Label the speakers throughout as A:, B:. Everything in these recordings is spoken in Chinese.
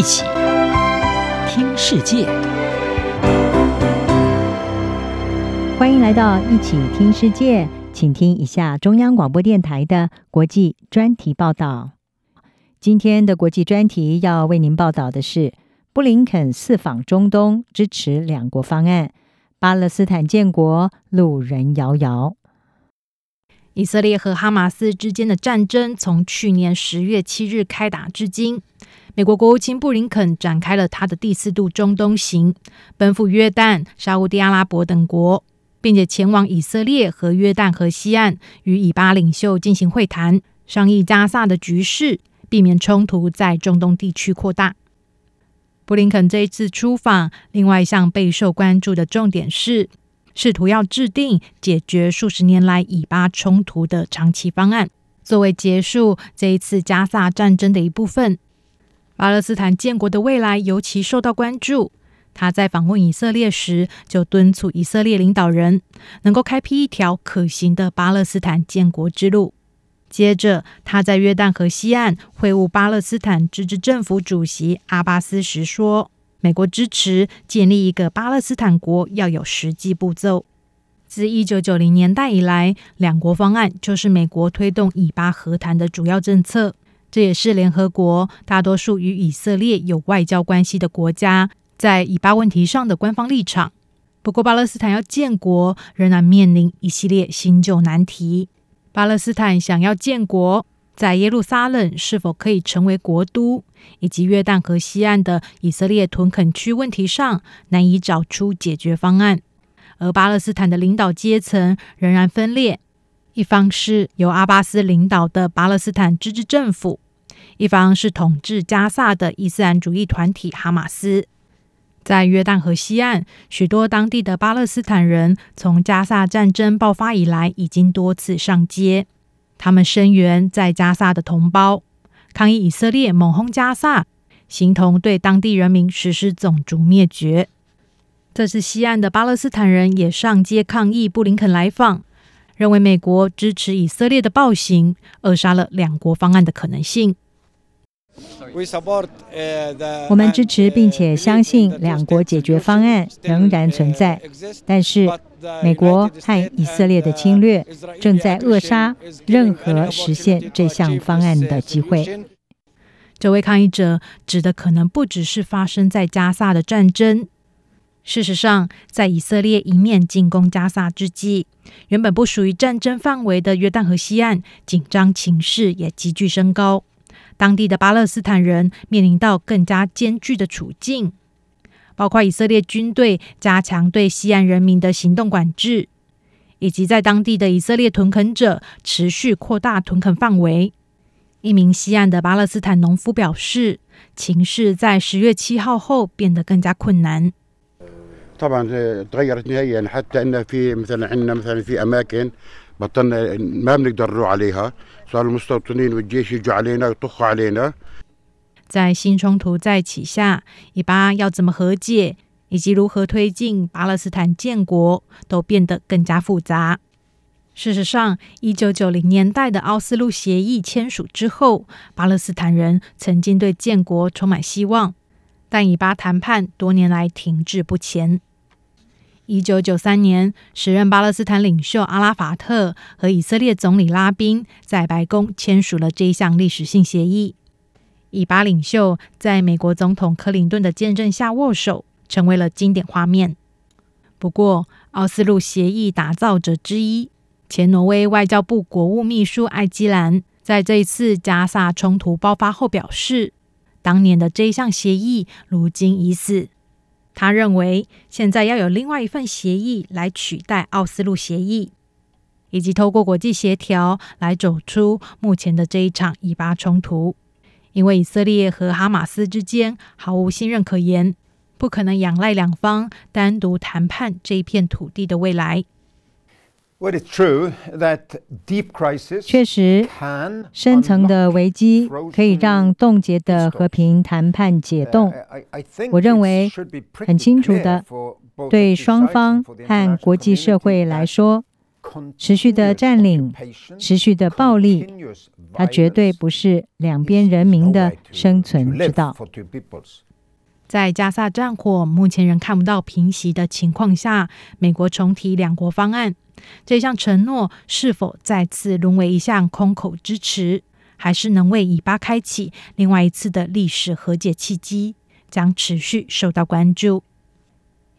A: 一起听世界，
B: 欢迎来到一起听世界，请听一下中央广播电台的国际专题报道。今天的国际专题要为您报道的是，布林肯四访中东，支持两国方案，巴勒斯坦建国路人遥遥。
C: 以色列和哈马斯之间的战争从去年十月七日开打至今，美国国务卿布林肯展开了他的第四度中东行，奔赴约旦、沙乌地阿拉伯等国，并且前往以色列和约旦河西岸与以巴领袖进行会谈，商议加萨的局势，避免冲突在中东地区扩大。布林肯这一次出访，另外一项备受关注的重点是。试图要制定解决数十年来以巴冲突的长期方案，作为结束这一次加萨战争的一部分。巴勒斯坦建国的未来尤其受到关注。他在访问以色列时，就敦促以色列领导人能够开辟一条可行的巴勒斯坦建国之路。接着，他在约旦河西岸会晤巴勒斯坦自治政府主席阿巴斯时说。美国支持建立一个巴勒斯坦国要有实际步骤。自一九九零年代以来，两国方案就是美国推动以巴和谈的主要政策。这也是联合国大多数与以色列有外交关系的国家在以巴问题上的官方立场。不过，巴勒斯坦要建国仍然面临一系列新旧难题。巴勒斯坦想要建国。在耶路撒冷是否可以成为国都，以及约旦河西岸的以色列屯垦区问题上，难以找出解决方案。而巴勒斯坦的领导阶层仍然分裂，一方是由阿巴斯领导的巴勒斯坦自治政府，一方是统治加萨的伊斯兰主义团体哈马斯。在约旦河西岸，许多当地的巴勒斯坦人从加萨战争爆发以来，已经多次上街。他们声援在加萨的同胞，抗议以色列猛轰加萨，形同对当地人民实施种族灭绝。这次西岸的巴勒斯坦人也上街抗议布林肯来访，认为美国支持以色列的暴行，扼杀了两国方案的可能性。
B: 我们支持并且相信两国解决方案仍然存在，但是美国和以色列的侵略正在扼杀任何实现这项方案的机会。
C: 这位抗议者指的可能不只是发生在加萨的战争。事实上，在以色列一面进攻加萨之际，原本不属于战争范围的约旦河西岸紧张情势也急剧升高。当地的巴勒斯坦人面临到更加艰巨的处境，包括以色列军队加强对西岸人民的行动管制，以及在当地的以色列屯垦者持续扩大屯垦范围。一名西岸的巴勒斯坦农夫表示，情势在十月七号后变得更加困难。在新冲突再起下，以巴要怎么和解，以及如何推进巴勒斯坦建国，都变得更加复杂。事实上，一九九零年代的奥斯陆协议签署之后，巴勒斯坦人曾经对建国充满希望，但以巴谈判多年来停滞不前。一九九三年，时任巴勒斯坦领袖阿拉法特和以色列总理拉宾在白宫签署了这一项历史性协议。以巴领袖在美国总统克林顿的见证下握手，成为了经典画面。不过，奥斯陆协议打造者之一、前挪威外交部国务秘书艾基兰，在这一次加萨冲突爆发后表示，当年的这一项协议如今已死。他认为，现在要有另外一份协议来取代奥斯陆协议，以及透过国际协调来走出目前的这一场以巴冲突。因为以色列和哈马斯之间毫无信任可言，不可能仰赖两方单独谈判这一片土地的未来。
B: 确实，深层的危机可以让冻结的和平谈判解冻。我认为很清楚的，对双方和国际社会来说，持续的占领、持续的暴力，它绝对不是两边人民的生存之道。
C: 在加萨战火目前仍看不到平息的情况下，美国重提两国方案，这项承诺是否再次沦为一项空口支持，还是能为以巴开启另外一次的历史和解契机，将持续受到关注。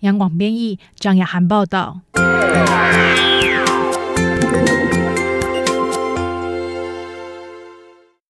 C: 央广编译张雅涵报道。